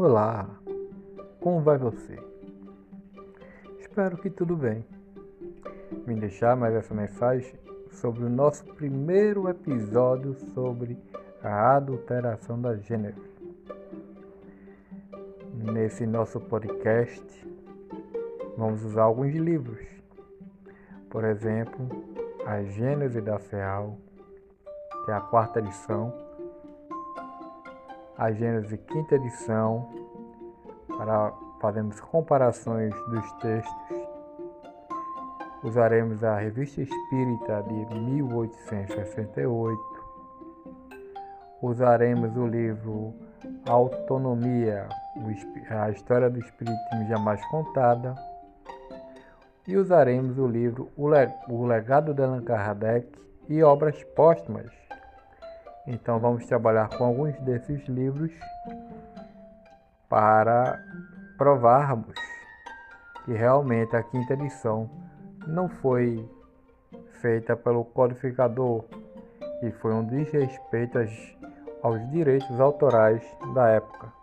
Olá, como vai você? Espero que tudo bem. Vim deixar mais essa mensagem sobre o nosso primeiro episódio sobre a adulteração da gênero. Nesse nosso podcast, vamos usar alguns livros. Por exemplo, A Gênese da Feal, que é a quarta edição a Gênese quinta edição, para fazermos comparações dos textos. Usaremos a Revista Espírita de 1868. Usaremos o livro Autonomia, a História do Espiritismo Jamais Contada. E usaremos o livro O Legado de Allan Kardec e Obras Póstumas, então vamos trabalhar com alguns desses livros para provarmos que realmente a quinta edição não foi feita pelo codificador e foi um desrespeito aos direitos autorais da época.